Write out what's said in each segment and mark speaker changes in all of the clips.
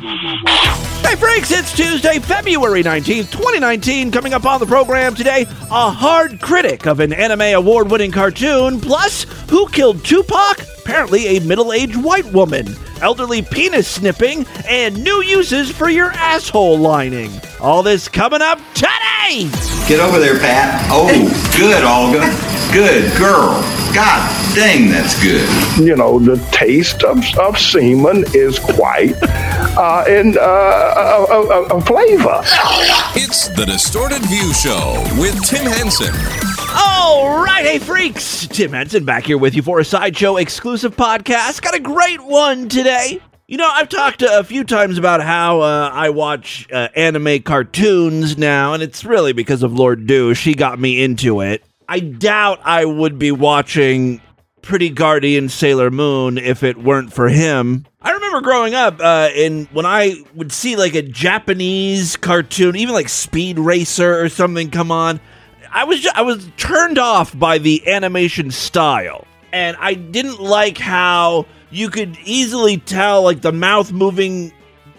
Speaker 1: Hey freaks, it's Tuesday, February 19th, 2019. Coming up on the program today, a hard critic of an anime award winning cartoon, plus who killed Tupac? Apparently a middle aged white woman. Elderly penis snipping, and new uses for your asshole lining. All this coming up today!
Speaker 2: Get over there, Pat. Oh, good, Olga. Good girl. God dang, that's good.
Speaker 3: you know, the taste of, of semen is quite uh, in uh, a, a, a- a flavor.
Speaker 4: It's the Distorted View Show with Tim Henson.
Speaker 1: All right, hey freaks! Tim Henson back here with you for a Sideshow exclusive podcast. Got a great one today. You know, I've talked a few times about how uh, I watch uh, anime cartoons now, and it's really because of Lord Douche. He got me into it. I doubt I would be watching Pretty Guardian Sailor Moon if it weren't for him. I remember growing up, uh, and when I would see like a Japanese cartoon, even like Speed Racer or something come on, I was ju- I was turned off by the animation style, and I didn't like how you could easily tell like the mouth moving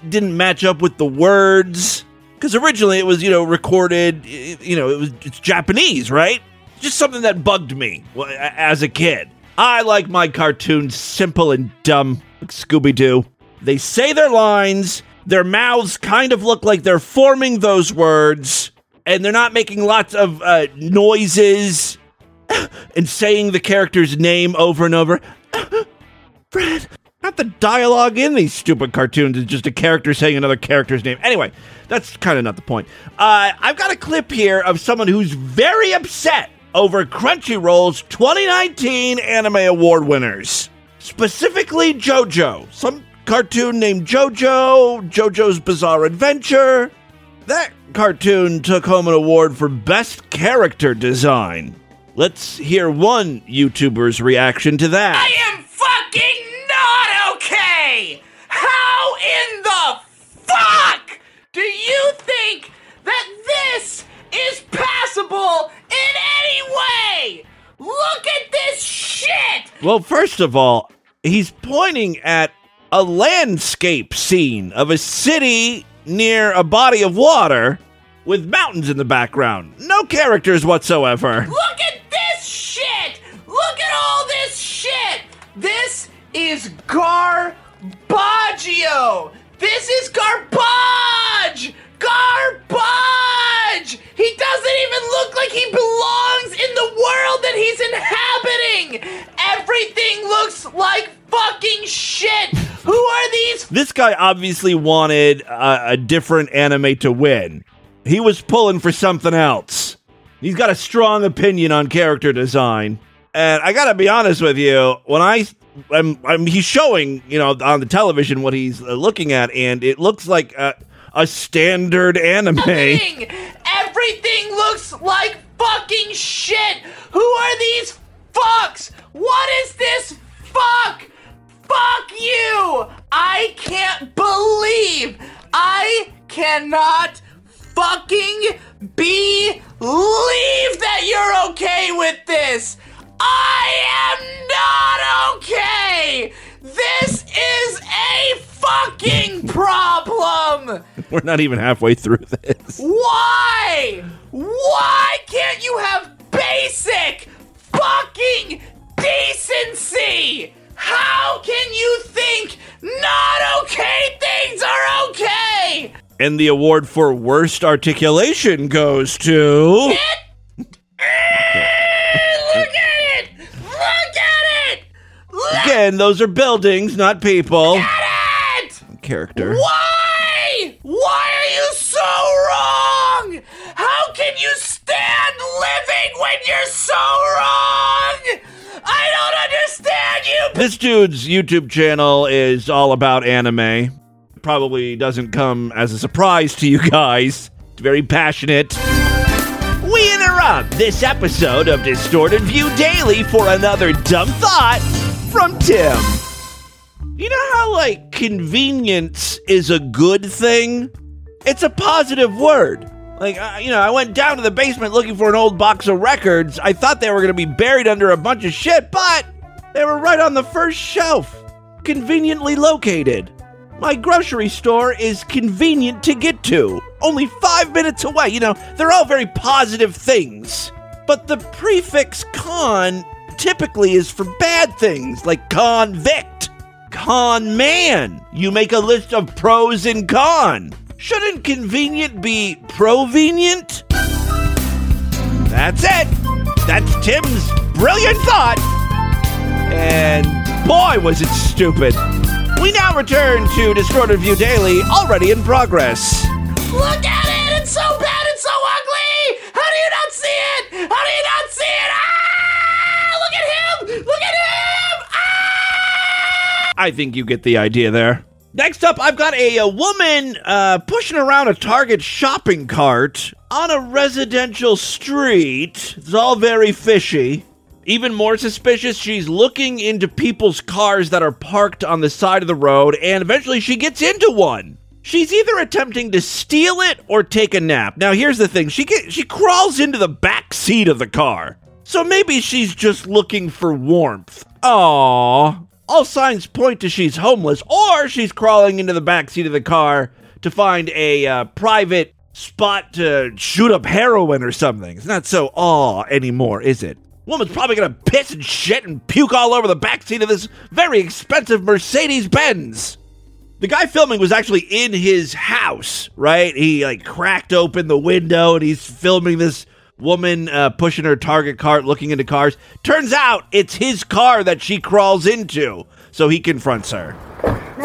Speaker 1: didn't match up with the words. Because originally it was you know recorded you know it was it's Japanese right just something that bugged me as a kid. I like my cartoons simple and dumb like Scooby Doo. They say their lines, their mouths kind of look like they're forming those words, and they're not making lots of uh, noises and saying the character's name over and over. Fred, not the dialogue in these stupid cartoons is just a character saying another character's name. Anyway, that's kind of not the point. Uh, I've got a clip here of someone who's very upset over Crunchyroll's 2019 Anime Award winners, specifically JoJo. Some cartoon named JoJo, JoJo's Bizarre Adventure. That cartoon took home an award for Best Character Design. Let's hear one YouTuber's reaction to that.
Speaker 5: I am fucking not okay! How in the fuck do you think that this is passable in any way? Look at this shit!
Speaker 1: Well, first of all, he's pointing at a landscape scene of a city near a body of water with mountains in the background. No characters whatsoever.
Speaker 5: Look at this shit! Look at all this shit! This is garbaggio! This is garbage! Garbage! He doesn't even look like he belongs in the world that he's inhabiting! Everything looks like fucking shit! Who are these
Speaker 1: This guy obviously wanted a, a different anime to win. He was pulling for something else. He's got a strong opinion on character design. And I gotta be honest with you, when I I'm, I'm he's showing, you know, on the television what he's uh, looking at, and it looks like a, a standard anime.
Speaker 5: Everything looks like fucking shit! Who are these fucks? What is this fuck? Fuck you! I can't believe I cannot fucking believe that you're okay with this! I am not okay! This is a fucking problem!
Speaker 1: We're not even halfway through this.
Speaker 5: Why? Why can't you have basic fucking decency? How can you think not okay things are okay?
Speaker 1: And the award for worst articulation goes to.
Speaker 5: Look at it! Look at it! Look
Speaker 1: Again, those are buildings, not people.
Speaker 5: at it!
Speaker 1: Character.
Speaker 5: Why? Why are you so wrong? How can you stand living when you're so wrong? I don't understand you.
Speaker 1: This dude's YouTube channel is all about anime. Probably doesn't come as a surprise to you guys. It's very passionate. We interrupt this episode of Distorted View Daily for another dumb thought from Tim. You know how, like, convenience is a good thing? It's a positive word. Like, uh, you know, I went down to the basement looking for an old box of records. I thought they were going to be buried under a bunch of shit, but they were right on the first shelf, conveniently located. My grocery store is convenient to get to, only five minutes away. You know, they're all very positive things. But the prefix con typically is for bad things, like convict, con man. You make a list of pros and con. Shouldn't convenient be provenient? That's it. That's Tim's brilliant thought. And boy, was it stupid. We now return to Distorted View Daily, already in progress.
Speaker 5: Look at it! It's so bad! It's so ugly! How do you not see it? How do you not see it? Ah! Look at him! Look at him!
Speaker 1: I think you get the idea there. Next up, I've got a, a woman uh, pushing around a Target shopping cart on a residential street. It's all very fishy. Even more suspicious, she's looking into people's cars that are parked on the side of the road, and eventually she gets into one. She's either attempting to steal it or take a nap. Now, here's the thing: she get, she crawls into the back seat of the car, so maybe she's just looking for warmth. Aww. All signs point to she's homeless, or she's crawling into the back seat of the car to find a uh, private spot to shoot up heroin or something. It's not so aw anymore, is it? Woman's probably gonna piss and shit and puke all over the backseat of this very expensive Mercedes Benz. The guy filming was actually in his house, right? He like cracked open the window and he's filming this woman uh, pushing her Target cart, looking into cars. Turns out it's his car that she crawls into, so he confronts her.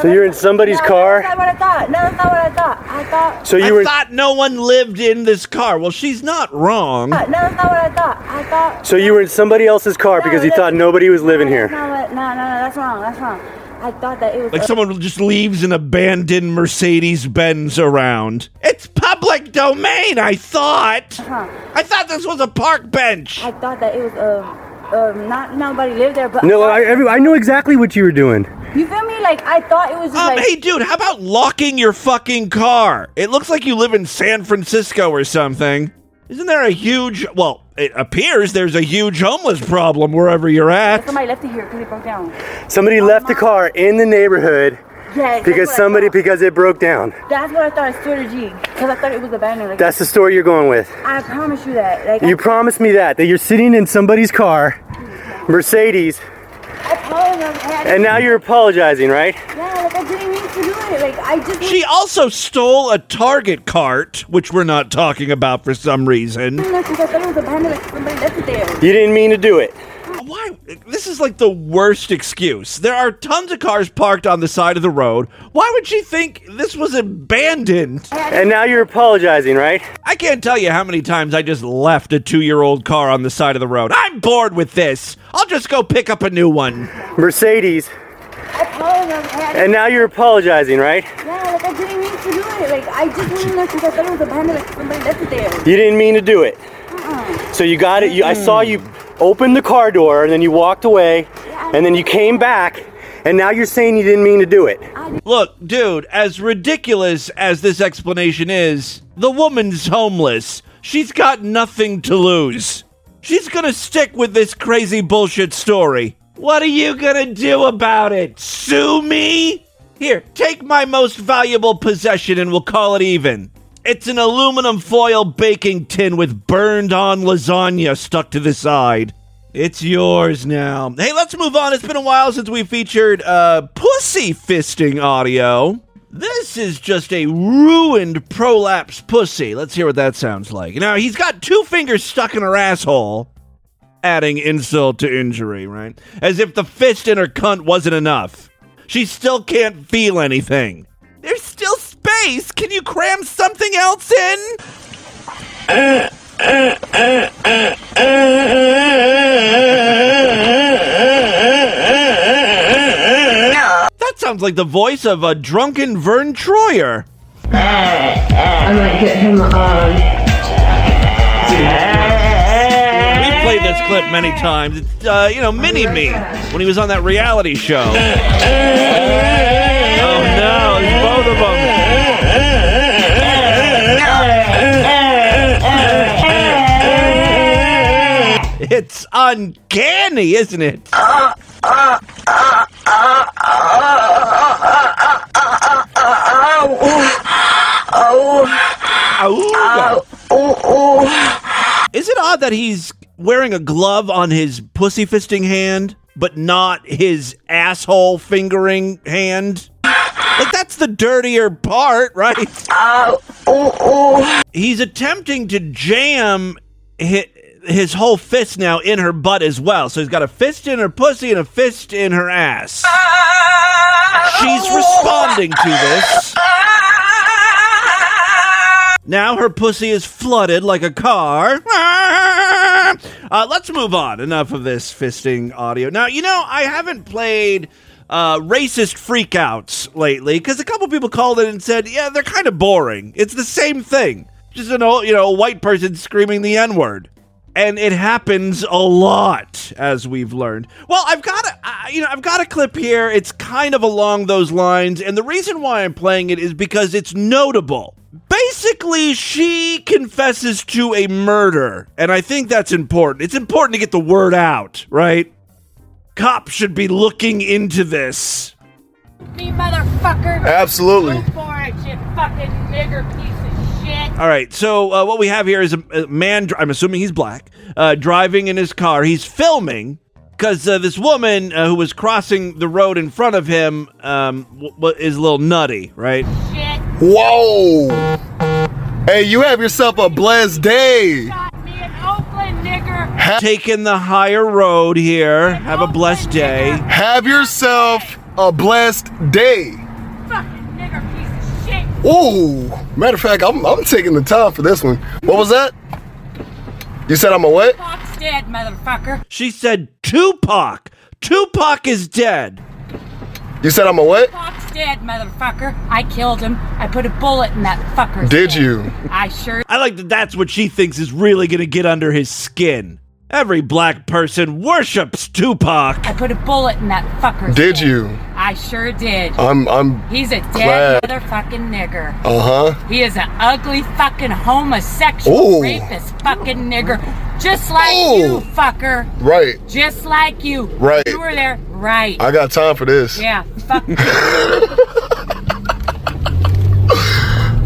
Speaker 6: So you're in somebody's
Speaker 7: no,
Speaker 6: car?
Speaker 7: That's not what I thought. No, that's not what I thought. I thought.
Speaker 6: So you
Speaker 1: I
Speaker 6: were
Speaker 1: thought no one lived in this car. Well, she's not wrong.
Speaker 7: No, that's not what I thought. I thought.
Speaker 6: so you were in somebody else's car because you thought nobody was living here.
Speaker 7: that's not what- No, no, no, that's wrong. That's wrong. I thought that it was.
Speaker 1: Like
Speaker 7: uh,
Speaker 1: someone just leaves an abandoned Mercedes Benz around. It's public domain, I thought.
Speaker 7: Huh.
Speaker 1: I thought this was a park bench.
Speaker 7: I thought that it was um um not nobody lived there, but
Speaker 6: No,
Speaker 7: I,
Speaker 6: I, I know exactly what you were doing.
Speaker 7: you feel me? Like I thought it was just
Speaker 1: Um,
Speaker 7: like
Speaker 1: hey, dude, how about locking your fucking car? It looks like you live in San Francisco or something. Isn't there a huge, well, it appears there's a huge homeless problem wherever you're at.
Speaker 7: somebody left it here because it broke down.
Speaker 6: Somebody left the car in the neighborhood
Speaker 7: Yeah,
Speaker 6: because somebody because it broke down.
Speaker 7: That's what I thought. I swear to G, because I thought it was abandoned. Like,
Speaker 6: That's the story you're going with.
Speaker 7: I promise you that. Like
Speaker 6: You promised me that that you're sitting in somebody's car, Mercedes,
Speaker 7: I, I apologize. I-
Speaker 6: and now you're apologizing, right?
Speaker 7: yeah, like I didn't mean to do it. Like I just.
Speaker 1: She also stole a Target cart, which we're not talking about for some reason.
Speaker 7: Because I thought it was abandoned. Like somebody left it there.
Speaker 6: You didn't mean to do it.
Speaker 1: Why? This is like the worst excuse. There are tons of cars parked on the side of the road. Why would she think this was abandoned?
Speaker 6: And now you're apologizing, right?
Speaker 1: I can't tell you how many times I just left a two year old car on the side of the road. I'm bored with this. I'll just go pick up a new one.
Speaker 6: Mercedes,
Speaker 7: I apologize. I-
Speaker 6: and now you're apologizing, right?
Speaker 7: Yeah, like I didn't mean to do it. Like I just went in there because I thought it was abandoned. Like somebody left it there.
Speaker 6: You didn't mean to do it. Uh-uh. So you got it. You, I saw you open the car door, and then you walked away, and then you came back, and now you're saying you didn't mean to do it.
Speaker 1: Look, dude, as ridiculous as this explanation is, the woman's homeless. She's got nothing to lose. She's gonna stick with this crazy bullshit story. What are you gonna do about it? Sue me? Here, take my most valuable possession and we'll call it even. It's an aluminum foil baking tin with burned on lasagna stuck to the side. It's yours now. Hey, let's move on. It's been a while since we featured uh, pussy fisting audio. This is just a ruined prolapse pussy. Let's hear what that sounds like. Now, he's got two fingers stuck in her asshole, adding insult to injury, right? As if the fist in her cunt wasn't enough. She still can't feel anything. There's still space. Can you cram something else in? That sounds like the voice of a drunken Vern Troyer.
Speaker 8: I might get him on.
Speaker 1: We've played this clip many times. It's, uh, you know, Mini Me when he was on that reality show. Oh no, it's both of them. It's uncanny, isn't it? Is it odd that he's wearing a glove on his pussy fisting hand, but not his asshole fingering hand? Like that's the dirtier part, right? Uh, he's attempting to jam his, his whole fist now in her butt as well. So he's got a fist in her pussy and a fist in her ass. She's responding to this. Now her pussy is flooded like a car. Uh, let's move on. Enough of this fisting audio. Now, you know, I haven't played uh, racist freakouts lately because a couple people called in and said, yeah, they're kind of boring. It's the same thing. Just an old, you know, a white person screaming the N word. And it happens a lot, as we've learned. Well, I've got a, uh, you know, I've got a clip here. It's kind of along those lines, and the reason why I'm playing it is because it's notable. Basically, she confesses to a murder, and I think that's important. It's important to get the word out, right? Cops should be looking into this.
Speaker 7: Me, motherfucker.
Speaker 9: Absolutely.
Speaker 7: Go for it, you fucking nigger piece of shit.
Speaker 1: All right, so uh, what we have here is a, a man, I'm assuming he's black, uh, driving in his car. He's filming because uh, this woman uh, who was crossing the road in front of him um, w- w- is a little nutty, right?
Speaker 7: Shit.
Speaker 9: Whoa. Hey, you have yourself a blessed day.
Speaker 7: Got me in Oakland, nigger.
Speaker 1: Taking the higher road here. Have a blessed day.
Speaker 9: Have yourself a blessed day.
Speaker 7: Fucking nigger piece of shit.
Speaker 9: Ooh. Matter of fact, I'm, I'm taking the time for this one. What was that? You said I'm a what?
Speaker 7: Fox dead, motherfucker.
Speaker 1: She said Tupac. Tupac is dead.
Speaker 9: You said I'm a what?
Speaker 7: Fox dead, motherfucker. I killed him. I put a bullet in that fucker.
Speaker 9: Did
Speaker 7: head.
Speaker 9: you?
Speaker 7: I sure
Speaker 1: I like that that's what she thinks is really going to get under his skin. Every black person worships Tupac.
Speaker 7: I put a bullet in that fucker.
Speaker 9: Did
Speaker 7: head.
Speaker 9: you?
Speaker 7: I sure did.
Speaker 9: I'm I'm
Speaker 7: He's a
Speaker 9: glad.
Speaker 7: dead motherfucking nigger.
Speaker 9: uh-huh.
Speaker 7: He is an ugly fucking homosexual
Speaker 9: Ooh.
Speaker 7: rapist fucking nigger. Just like
Speaker 9: Ooh.
Speaker 7: you, fucker.
Speaker 9: Right.
Speaker 7: Just like you.
Speaker 9: Right.
Speaker 7: You were there. Right.
Speaker 9: I got time for this.
Speaker 7: yeah. Fuck.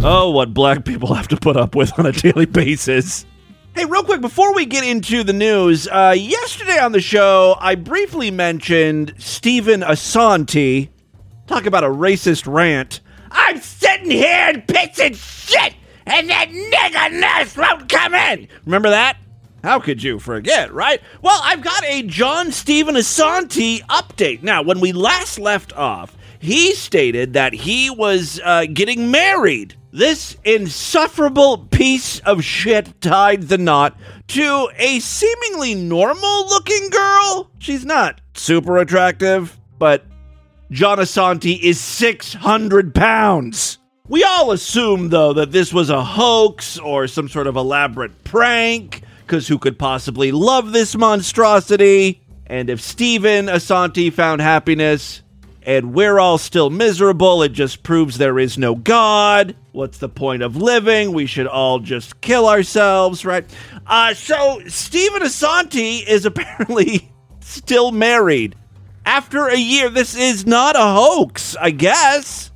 Speaker 1: Oh, what black people have to put up with on a daily basis. Hey, real quick, before we get into the news, uh, yesterday on the show, I briefly mentioned Steven Assanti. Talk about a racist rant. I'm sitting here and pissing shit, and that nigga nurse won't come in. Remember that? How could you forget, right? Well, I've got a John Steven Assanti update. Now, when we last left off, he stated that he was uh, getting married. This insufferable piece of shit tied the knot to a seemingly normal looking girl. She's not super attractive, but John Assanti is 600 pounds. We all assume, though, that this was a hoax or some sort of elaborate prank, because who could possibly love this monstrosity? And if Steven Assanti found happiness and we're all still miserable, it just proves there is no God. What's the point of living? We should all just kill ourselves, right? Uh, so, Steven Assanti is apparently still married. After a year, this is not a hoax, I guess.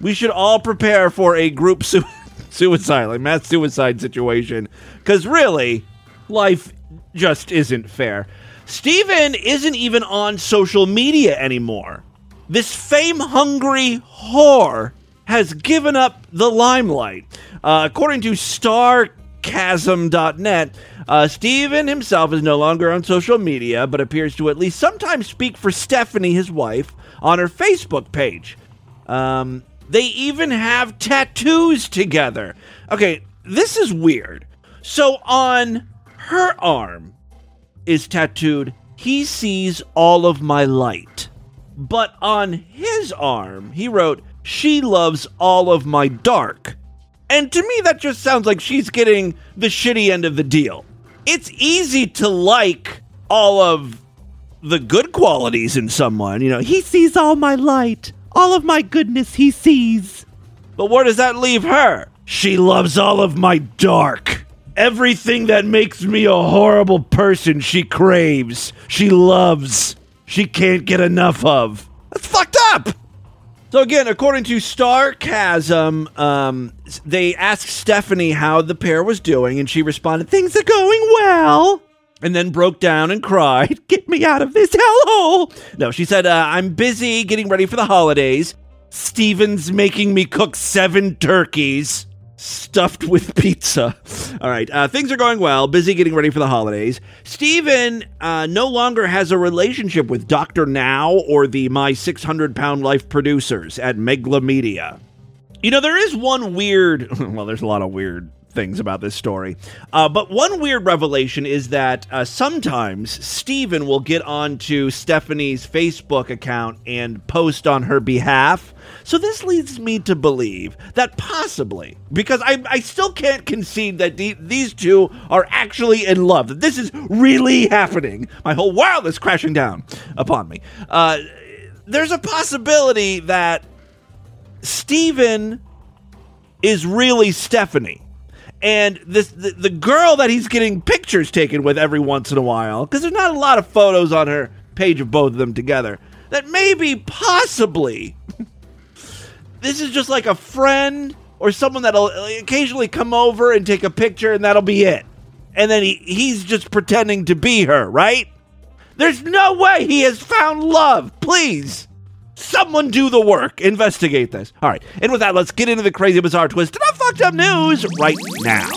Speaker 1: We should all prepare for a group su- suicide, like mass suicide situation. Because really, life just isn't fair. Steven isn't even on social media anymore. This fame hungry whore has given up the limelight. Uh, according to Starcasm.net, uh, Steven himself is no longer on social media, but appears to at least sometimes speak for Stephanie, his wife, on her Facebook page. Um, they even have tattoos together. Okay, this is weird. So on her arm is tattooed, He sees all of my light. But on his arm, he wrote, She loves all of my dark. And to me, that just sounds like she's getting the shitty end of the deal. It's easy to like all of the good qualities in someone. You know, he sees all my light, all of my goodness he sees. But where does that leave her? She loves all of my dark. Everything that makes me a horrible person, she craves, she loves, she can't get enough of. That's fucked up. So again, according to Starcasm, um, they asked Stephanie how the pair was doing, and she responded, "Things are going well." And then broke down and cried, "Get me out of this hellhole!" No, she said, uh, "I'm busy getting ready for the holidays. Steven's making me cook seven turkeys." Stuffed with pizza. All right, uh, things are going well. Busy getting ready for the holidays. Steven uh, no longer has a relationship with Dr. Now or the My 600 Pound Life producers at Megalomedia. You know, there is one weird, well, there's a lot of weird things about this story. Uh, but one weird revelation is that uh, sometimes Steven will get onto Stephanie's Facebook account and post on her behalf. So this leads me to believe that possibly, because I, I still can't concede that the, these two are actually in love, that this is really happening. My whole world is crashing down upon me. Uh, there's a possibility that Steven is really Stephanie. And this the, the girl that he's getting pictures taken with every once in a while, because there's not a lot of photos on her page of both of them together, that maybe possibly this is just like a friend or someone that'll occasionally come over and take a picture and that'll be it. And then he, he's just pretending to be her, right? There's no way he has found love. Please. Someone do the work. Investigate this. All right. And with that, let's get into the crazy, bizarre twist and fucked up news right now.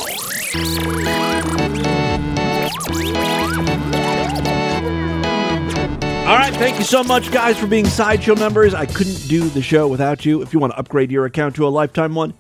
Speaker 1: All right, thank you so much, guys, for being Sideshow members. I couldn't do the show without you. If you want to upgrade your account to a lifetime one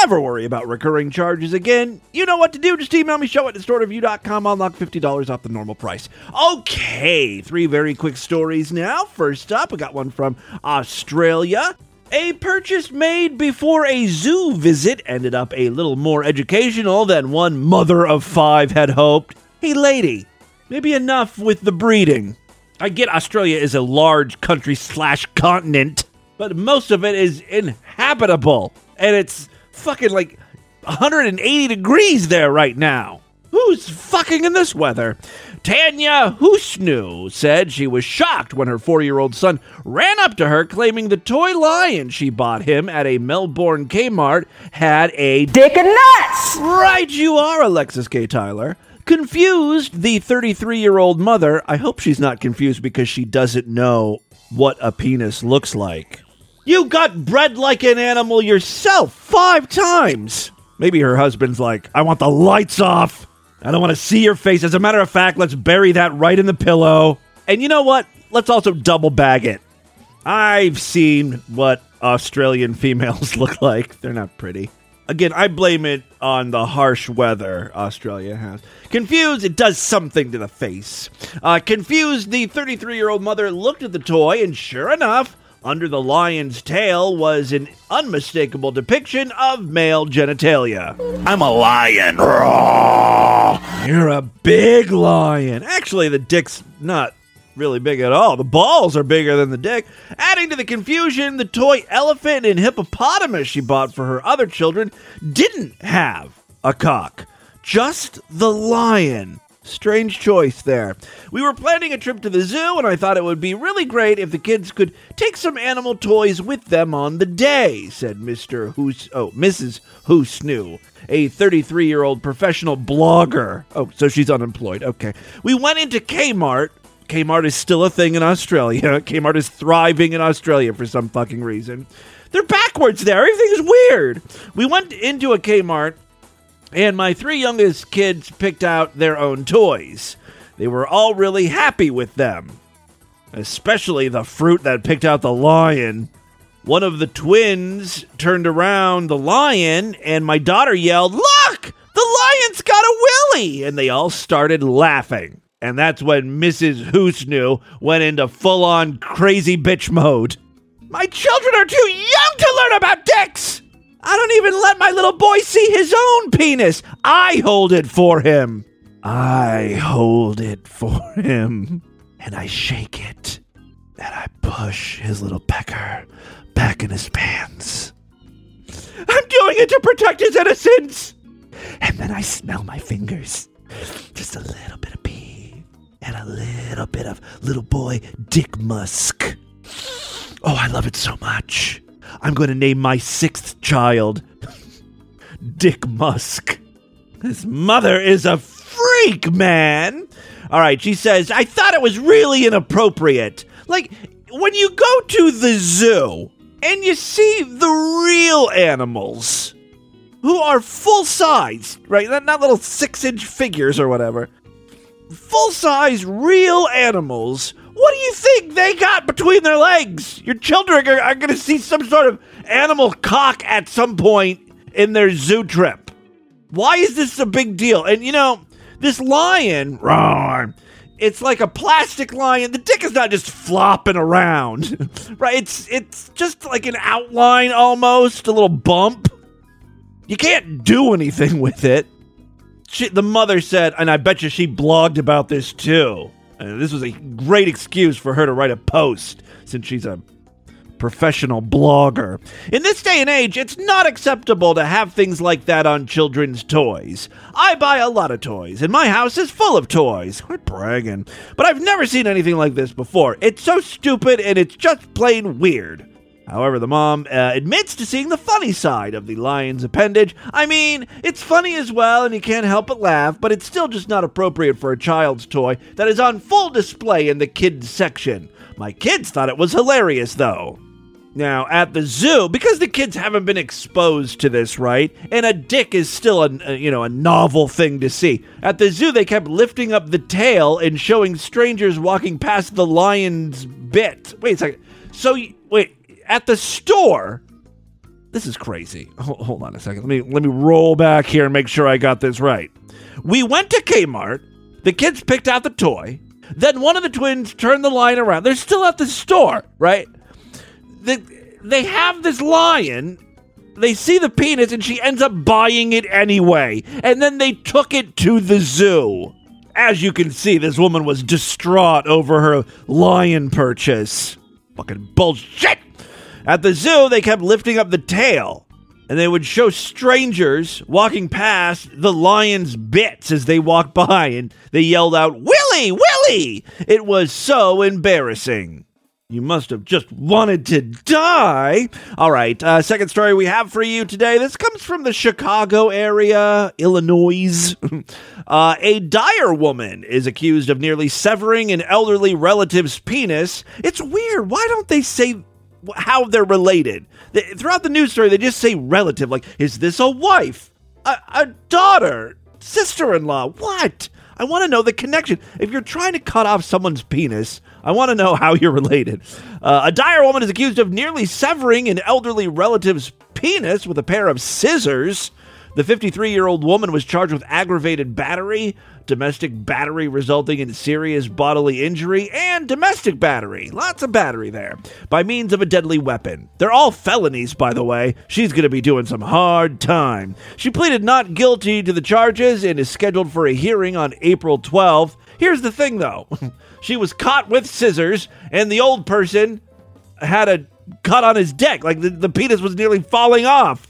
Speaker 1: never worry about recurring charges again, you know what to do. Just email me, show at distortedview.com. I'll knock $50 off the normal price. Okay, three very quick stories now. First up, I got one from Australia. A purchase made before a zoo visit ended up a little more educational than one mother of five had hoped. Hey, lady, maybe enough with the breeding. I get Australia is a large country slash continent, but most of it is inhabitable. And it's fucking like 180 degrees there right now. Who's fucking in this weather? Tanya Husnu said she was shocked when her four year old son ran up to her claiming the toy lion she bought him at a Melbourne Kmart had a dick and nuts! Right, you are, Alexis K. Tyler. Confused, the 33 year old mother, I hope she's not confused because she doesn't know what a penis looks like. You got bred like an animal yourself five times. Maybe her husband's like, I want the lights off. I don't want to see your face. As a matter of fact, let's bury that right in the pillow. And you know what? Let's also double bag it. I've seen what Australian females look like. They're not pretty. Again, I blame it on the harsh weather Australia has. Confused, it does something to the face. Uh, confused, the 33 year old mother looked at the toy, and sure enough, under the lion's tail was an unmistakable depiction of male genitalia. I'm a lion. Roar. You're a big lion. Actually, the dick's not really big at all. The balls are bigger than the dick. Adding to the confusion, the toy elephant and hippopotamus she bought for her other children didn't have a cock, just the lion. Strange choice there. We were planning a trip to the zoo, and I thought it would be really great if the kids could take some animal toys with them on the day," said Mister Who's oh Mrs. Who a 33 year old professional blogger. Oh, so she's unemployed. Okay. We went into Kmart. Kmart is still a thing in Australia. Kmart is thriving in Australia for some fucking reason. They're backwards there. Everything's weird. We went into a Kmart and my three youngest kids picked out their own toys. They were all really happy with them, especially the fruit that picked out the lion. One of the twins turned around the lion, and my daughter yelled, Look! The lion's got a willy! And they all started laughing. And that's when Mrs. Hoosnu went into full on crazy bitch mode. My children are too young to learn about dicks! I don't even let my little boy see his own penis. I hold it for him. I hold it for him. And I shake it. And I push his little pecker back in his pants. I'm doing it to protect his innocence. And then I smell my fingers. Just a little bit of pee. And a little bit of little boy dick musk. Oh, I love it so much. I'm going to name my sixth child Dick Musk. His mother is a freak, man. All right, she says, I thought it was really inappropriate. Like, when you go to the zoo and you see the real animals who are full size, right? Not, not little six inch figures or whatever. Full size, real animals. What do you think they got between their legs? Your children are, are going to see some sort of animal cock at some point in their zoo trip. Why is this a big deal? And you know, this lion, roar, it's like a plastic lion. The dick is not just flopping around, right? It's it's just like an outline almost, a little bump. You can't do anything with it. She, the mother said, and I bet you she blogged about this too. And this was a great excuse for her to write a post since she's a professional blogger. In this day and age, it's not acceptable to have things like that on children's toys. I buy a lot of toys, and my house is full of toys. Quit bragging. But I've never seen anything like this before. It's so stupid and it's just plain weird. However, the mom uh, admits to seeing the funny side of the lion's appendage. I mean, it's funny as well, and you can't help but laugh, but it's still just not appropriate for a child's toy that is on full display in the kids section. My kids thought it was hilarious, though. Now, at the zoo, because the kids haven't been exposed to this, right? And a dick is still a, a, you know, a novel thing to see. At the zoo, they kept lifting up the tail and showing strangers walking past the lion's bit. Wait a second. So, at the store, this is crazy. Hold, on a second. Let me let me roll back here and make sure I got this right. We went to Kmart. The kids picked out the toy. Then one of the twins turned the lion around. They're still at the store, right? They, they have this lion. They see the penis and she ends up buying it anyway. And then they took it to the zoo. As you can see, this woman was distraught over her lion purchase. Fucking bullshit! At the zoo, they kept lifting up the tail, and they would show strangers walking past the lion's bits as they walked by, and they yelled out, Willie! Willie! It was so embarrassing. You must have just wanted to die. All right, uh, second story we have for you today. This comes from the Chicago area, Illinois. uh, a Dyer woman is accused of nearly severing an elderly relative's penis. It's weird. Why don't they say how they're related? Throughout the news story, they just say relative. Like, is this a wife, a, a daughter, sister in law? What? I want to know the connection. If you're trying to cut off someone's penis, I want to know how you're related. Uh, a Dyer woman is accused of nearly severing an elderly relative's penis with a pair of scissors. The 53 year old woman was charged with aggravated battery, domestic battery resulting in serious bodily injury, and domestic battery. Lots of battery there. By means of a deadly weapon. They're all felonies, by the way. She's going to be doing some hard time. She pleaded not guilty to the charges and is scheduled for a hearing on April 12th. Here's the thing, though she was caught with scissors, and the old person had a cut on his dick. Like the, the penis was nearly falling off.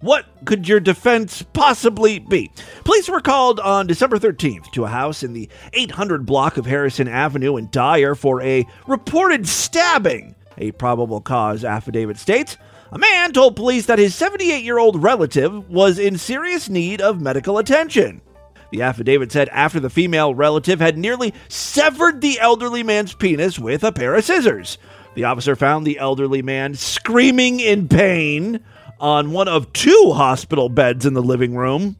Speaker 1: What could your defense possibly be? Police were called on December 13th to a house in the 800 block of Harrison Avenue in Dyer for a reported stabbing. A probable cause affidavit states a man told police that his 78 year old relative was in serious need of medical attention. The affidavit said after the female relative had nearly severed the elderly man's penis with a pair of scissors. The officer found the elderly man screaming in pain on one of two hospital beds in the living room.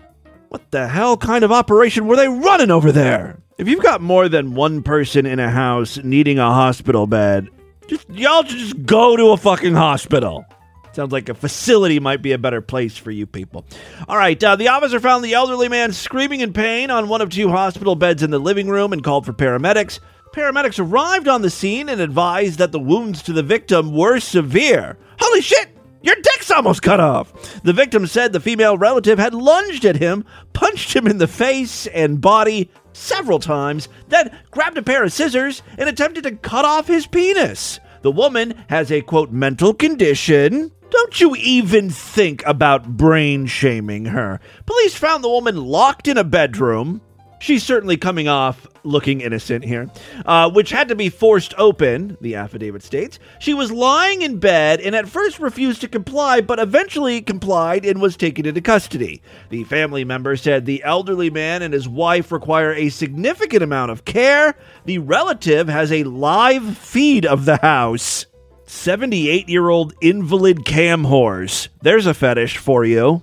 Speaker 1: What the hell kind of operation were they running over there? If you've got more than one person in a house needing a hospital bed, just y'all just go to a fucking hospital. Sounds like a facility might be a better place for you people. All right, uh, the officer found the elderly man screaming in pain on one of two hospital beds in the living room and called for paramedics. Paramedics arrived on the scene and advised that the wounds to the victim were severe. Holy shit! Your dick's almost cut off. The victim said the female relative had lunged at him, punched him in the face and body several times, then grabbed a pair of scissors and attempted to cut off his penis. The woman has a quote mental condition. Don't you even think about brain shaming her. Police found the woman locked in a bedroom. She's certainly coming off looking innocent here, uh, which had to be forced open, the affidavit states. She was lying in bed and at first refused to comply, but eventually complied and was taken into custody. The family member said the elderly man and his wife require a significant amount of care. The relative has a live feed of the house. 78 year old invalid cam whores. There's a fetish for you.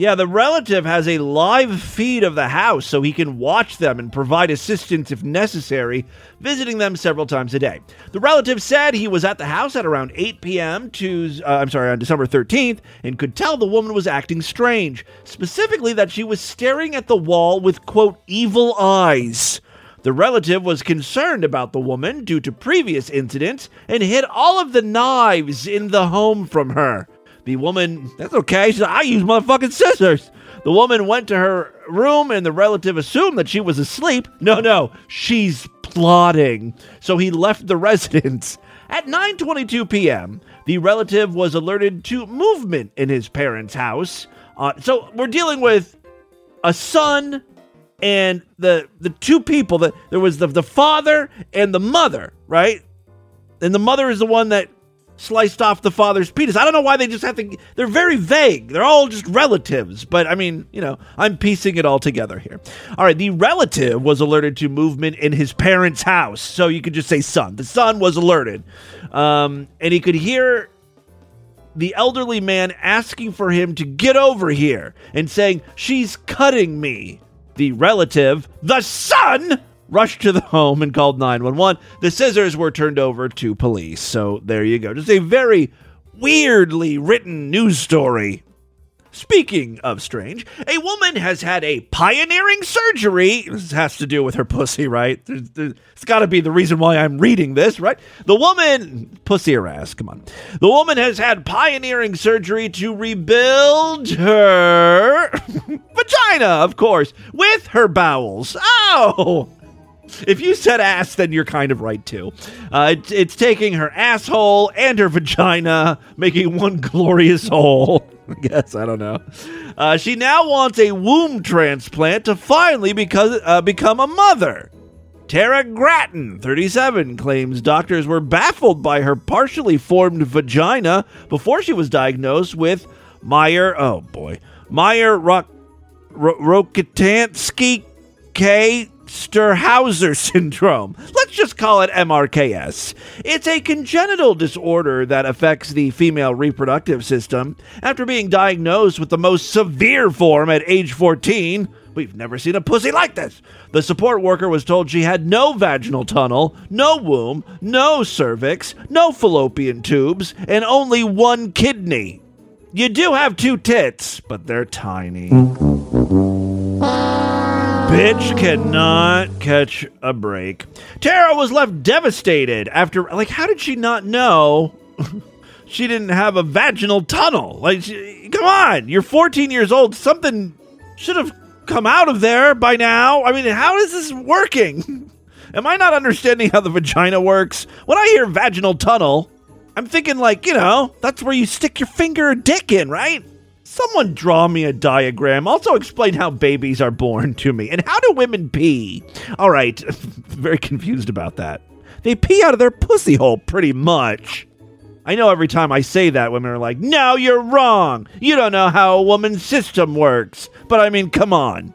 Speaker 1: Yeah, the relative has a live feed of the house so he can watch them and provide assistance if necessary, visiting them several times a day. The relative said he was at the house at around 8 p.m. to uh, I'm sorry, on December 13th and could tell the woman was acting strange, specifically that she was staring at the wall with quote evil eyes. The relative was concerned about the woman due to previous incidents and hid all of the knives in the home from her. The woman, that's okay. She said, I use motherfucking scissors. The woman went to her room and the relative assumed that she was asleep. No, no, she's plotting. So he left the residence. At 9:22 p.m., the relative was alerted to movement in his parents' house. Uh, so we're dealing with a son and the the two people that there was the the father and the mother, right? And the mother is the one that sliced off the father's penis. I don't know why they just have to. They're very vague. They're all just relatives. But I mean, you know, I'm piecing it all together here. All right, the relative was alerted to movement in his parents' house. So you could just say son. The son was alerted. Um, and he could hear the elderly man asking for him to get over here and saying, She's cutting me. The relative, the son, rushed to the home and called 911. The scissors were turned over to police. So there you go. Just a very weirdly written news story. Speaking of strange, a woman has had a pioneering surgery. This has to do with her pussy, right? It's got to be the reason why I'm reading this, right? The woman, pussy or ass, come on. The woman has had pioneering surgery to rebuild her vagina, of course, with her bowels. Oh! If you said ass, then you're kind of right too. Uh, it's, it's taking her asshole and her vagina, making one glorious whole. I guess I don't know. Uh, she now wants a womb transplant to finally because, uh, become a mother. Tara Grattan, 37, claims doctors were baffled by her partially formed vagina before she was diagnosed with Mayer. Oh boy, Mayer Ro- Ro- Rokitansky K. Sterhauser syndrome. Let's just call it MRKS. It's a congenital disorder that affects the female reproductive system. After being diagnosed with the most severe form at age 14, we've never seen a pussy like this. The support worker was told she had no vaginal tunnel, no womb, no cervix, no fallopian tubes, and only one kidney. You do have two tits, but they're tiny. Bitch cannot catch a break. Tara was left devastated after, like, how did she not know she didn't have a vaginal tunnel? Like, she, come on, you're 14 years old. Something should have come out of there by now. I mean, how is this working? Am I not understanding how the vagina works? When I hear vaginal tunnel, I'm thinking, like, you know, that's where you stick your finger or dick in, right? Someone draw me a diagram. Also explain how babies are born to me. And how do women pee? All right, very confused about that. They pee out of their pussy hole pretty much. I know every time I say that, women are like, no, you're wrong. You don't know how a woman's system works. But I mean, come on.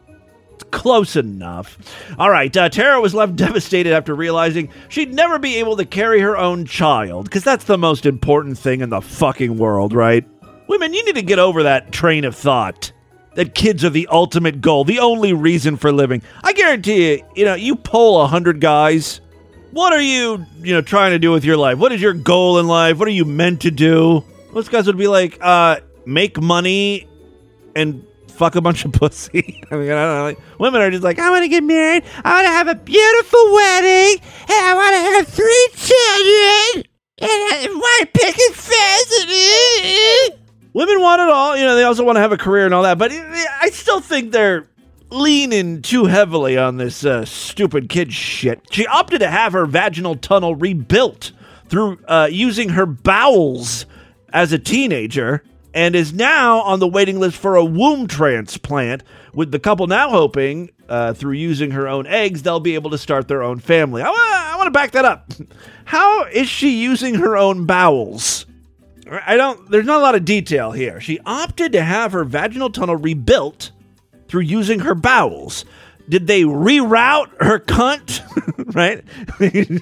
Speaker 1: It's close enough. All right, uh, Tara was left devastated after realizing she'd never be able to carry her own child, because that's the most important thing in the fucking world, right? Women, you need to get over that train of thought. That kids are the ultimate goal, the only reason for living. I guarantee you, you know, you poll a hundred guys. What are you, you know, trying to do with your life? What is your goal in life? What are you meant to do? Most guys would be like, uh, make money and fuck a bunch of pussy. I mean, I don't know. Like, women are just like, I want to get married. I want to have a beautiful wedding, and I want to have three children, and I want to pick a. Women want it all. You know, they also want to have a career and all that. But I still think they're leaning too heavily on this uh, stupid kid shit. She opted to have her vaginal tunnel rebuilt through uh, using her bowels as a teenager and is now on the waiting list for a womb transplant, with the couple now hoping uh, through using her own eggs, they'll be able to start their own family. I, I want to back that up. How is she using her own bowels? I don't, there's not a lot of detail here. She opted to have her vaginal tunnel rebuilt through using her bowels. Did they reroute her cunt? right?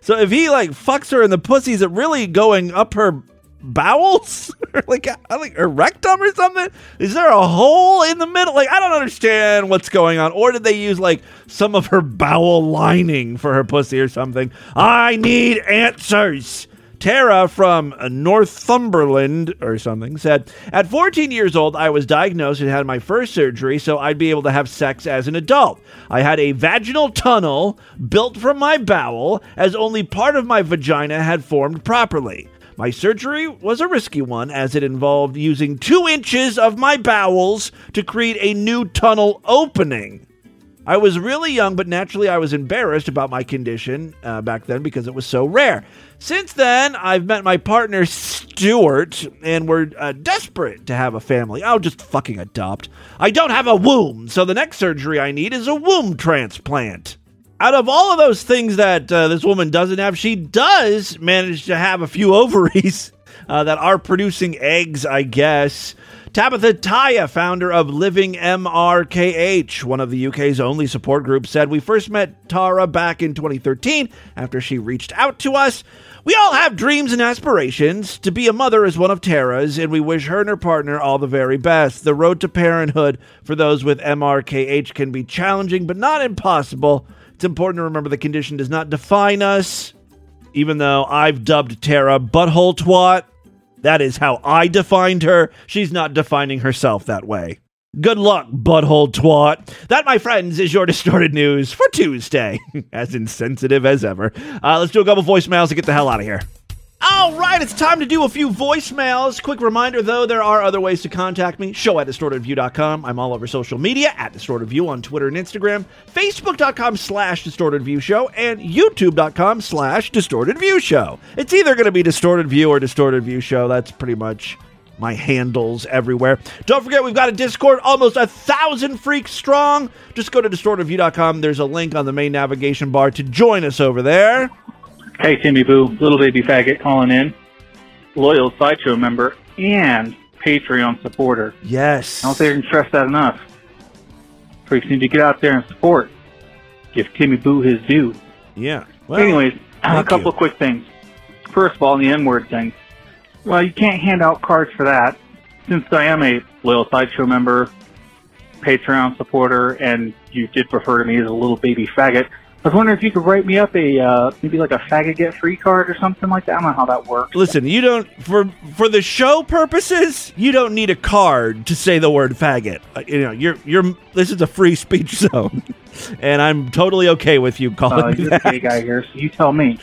Speaker 1: so if he like fucks her in the pussy, is it really going up her bowels? like, uh, like her rectum or something? Is there a hole in the middle? Like, I don't understand what's going on. Or did they use like some of her bowel lining for her pussy or something? I need answers. Tara from Northumberland or something said, At 14 years old, I was diagnosed and had my first surgery so I'd be able to have sex as an adult. I had a vaginal tunnel built from my bowel as only part of my vagina had formed properly. My surgery was a risky one as it involved using two inches of my bowels to create a new tunnel opening. I was really young, but naturally I was embarrassed about my condition uh, back then because it was so rare. Since then, I've met my partner Stuart, and we're uh, desperate to have a family. I'll just fucking adopt. I don't have a womb, so the next surgery I need is a womb transplant. Out of all of those things that uh, this woman doesn't have, she does manage to have a few ovaries uh, that are producing eggs, I guess. Tabitha Taya, founder of Living MRKH, one of the UK's only support groups, said we first met Tara back in 2013 after she reached out to us. We all have dreams and aspirations. To be a mother is one of Tara's, and we wish her and her partner all the very best. The road to parenthood for those with MRKH can be challenging, but not impossible. It's important to remember the condition does not define us, even though I've dubbed Tara butthole twat. That is how I defined her. She's not defining herself that way. Good luck, butthole twat. That, my friends, is your distorted news for Tuesday. as insensitive as ever. Uh, let's do a couple voicemails and get the hell out of here. All right, it's time to do a few voicemails. Quick reminder, though, there are other ways to contact me. Show at distortedview.com. I'm all over social media at distortedview on Twitter and Instagram, facebook.com slash distortedview show, and youtube.com slash distortedview show. It's either going to be distorted view or distorted view show. That's pretty much my handles everywhere. Don't forget, we've got a Discord almost a thousand freaks strong. Just go to distortedview.com. There's a link on the main navigation bar to join us over there.
Speaker 10: Hey, Timmy Boo, little baby faggot calling in, loyal sideshow member and Patreon supporter.
Speaker 1: Yes.
Speaker 10: I don't think I can stress that enough. Freaks need to get out there and support. Give Timmy Boo his due.
Speaker 1: Yeah.
Speaker 10: Anyways, a couple quick things. First of all, the N word thing. Well, you can't hand out cards for that. Since I am a loyal sideshow member, Patreon supporter, and you did refer to me as a little baby faggot, I was wondering if you could write me up a uh, maybe like a faggot get free card or something like that. I don't know how that works.
Speaker 1: Listen, you don't for for the show purposes, you don't need a card to say the word faggot. Uh, you know, you're you're this is a free speech zone, and I'm totally okay with you calling
Speaker 10: Uh,
Speaker 1: me
Speaker 10: you're the
Speaker 1: that.
Speaker 10: gay guy here, so you tell me.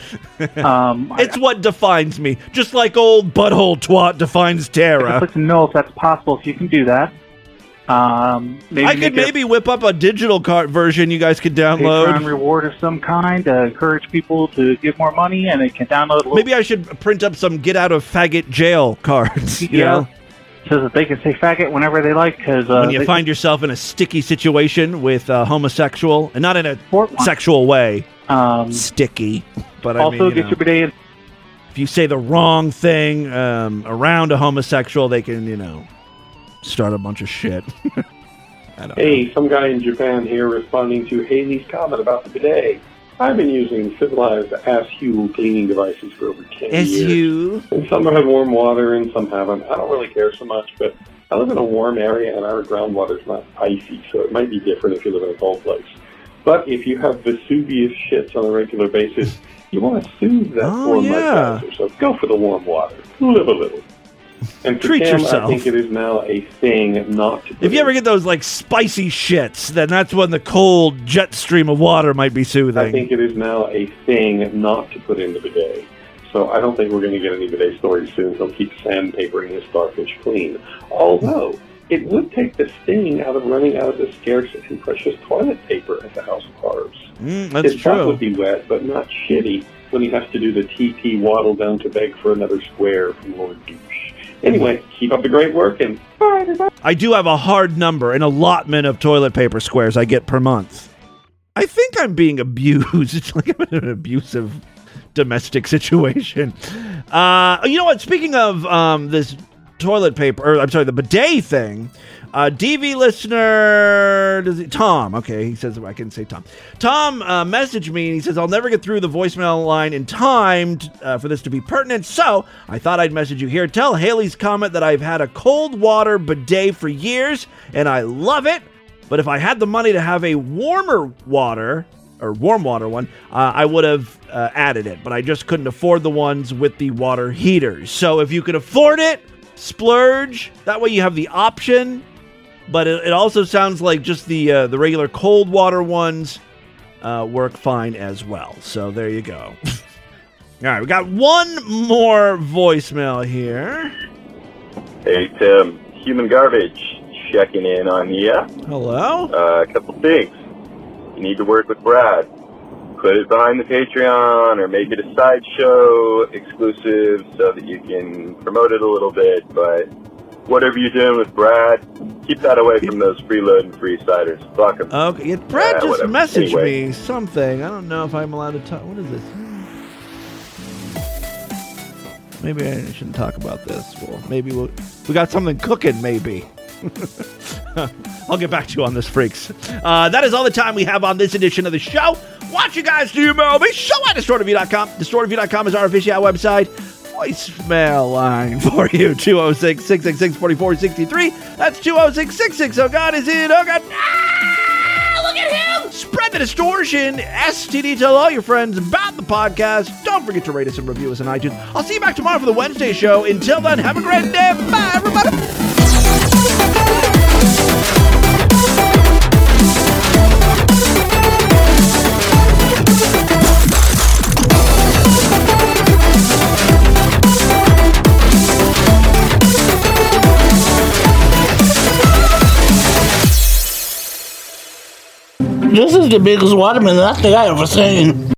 Speaker 10: Um, I-
Speaker 1: It's what defines me, just like old butthole twat defines Tara.
Speaker 10: I'd like to know if that's possible. If you can do that, um, maybe
Speaker 1: I could
Speaker 10: make a
Speaker 1: maybe whip up a digital card version you guys could
Speaker 10: Patreon
Speaker 1: download.
Speaker 10: reward of some kind to encourage people to give more money, and they can download
Speaker 1: Maybe I should print up some get out of faggot jail cards. You
Speaker 10: Yeah.
Speaker 1: know,
Speaker 10: so that they can say faggot whenever they like. Because uh,
Speaker 1: when you find yourself in a sticky situation with a homosexual, and not in a sexual way,
Speaker 10: um,
Speaker 1: sticky. But I
Speaker 10: also
Speaker 1: mean, you
Speaker 10: get
Speaker 1: know.
Speaker 10: your bidet.
Speaker 1: If you say the wrong thing um, around a homosexual, they can, you know, start a bunch of shit.
Speaker 11: Hey, some guy in Japan here responding to Haley's comment about the bidet. I've been using civilized ASHU cleaning devices for over 10
Speaker 1: know.
Speaker 11: years. And some have warm water and some haven't. I don't really care so much, but I live in a warm area and our groundwater is not icy, so it might be different if you live in a cold place. But if you have Vesuvius shits on a regular basis, you want to soothe that
Speaker 1: Oh,
Speaker 11: warm
Speaker 1: yeah.
Speaker 11: so go for the warm water. Live a little. And
Speaker 1: Treat
Speaker 11: Tim,
Speaker 1: yourself.
Speaker 11: I think it is now a thing not to.
Speaker 1: If you ever get those like spicy shits, then that's when the cold jet stream of water might be soothing.
Speaker 11: I think it is now a thing not to put in the bidet. So I don't think we're going to get any bidet stories soon. He'll keep sandpapering his starfish clean. Although, it would take the sting out of running out of the scarce and precious toilet paper at the House of Cards.
Speaker 1: Mm, that's
Speaker 11: His
Speaker 1: true.
Speaker 11: would be wet, but not shitty when he has to do the TP waddle down to beg for another square from Lord Douche. Anyway, keep up the great work and bye, everybody.
Speaker 1: I do have a hard number, an allotment of toilet paper squares I get per month. I think I'm being abused. It's like I'm in an abusive domestic situation. Uh, you know what? Speaking of um, this toilet paper, or I'm sorry, the bidet thing. Uh, DV listener, does he, Tom? Okay, he says I can say Tom. Tom uh, messaged me and he says I'll never get through the voicemail line in time t- uh, for this to be pertinent. So I thought I'd message you here. Tell Haley's comment that I've had a cold water bidet for years and I love it. But if I had the money to have a warmer water or warm water one, uh, I would have uh, added it. But I just couldn't afford the ones with the water heaters. So if you could afford it, splurge. That way you have the option. But it, it also sounds like just the uh, the regular cold water ones uh, work fine as well. So there you go. All right, we got one more voicemail here.
Speaker 12: Hey Tim, human garbage checking in on you.
Speaker 1: Hello.
Speaker 12: Uh, a couple things. You need to work with Brad. Put it behind the Patreon or make it a sideshow exclusive so that you can promote it a little bit. But whatever you're doing with Brad, keep that away from those freeload and free siders. Fuck 'em.
Speaker 1: Okay, yeah, Brad just
Speaker 12: whatever.
Speaker 1: messaged
Speaker 12: Anyway.
Speaker 1: me something. I don't know if I'm allowed to talk. What is this? Maybe I shouldn't talk about this. Well, maybe we'll, we got something cooking. Maybe. I'll get back to you on this, freaks. Uh, that is all the time we have on this edition of the show. Watch you guys do your me, show at distortedview.com. Distortedview.com is our official website. Voicemail line for you 206 666 4463. That's 206 660. Oh, God, is it? Oh, God. Ah, look at him! Spread the distortion. STD. Tell all your friends about the podcast. Don't forget to rate us and review us on iTunes. I'll see you back tomorrow for the Wednesday show. Until then, have a great day. Bye, everybody.
Speaker 13: This is the biggest watermelon I think I ever seen.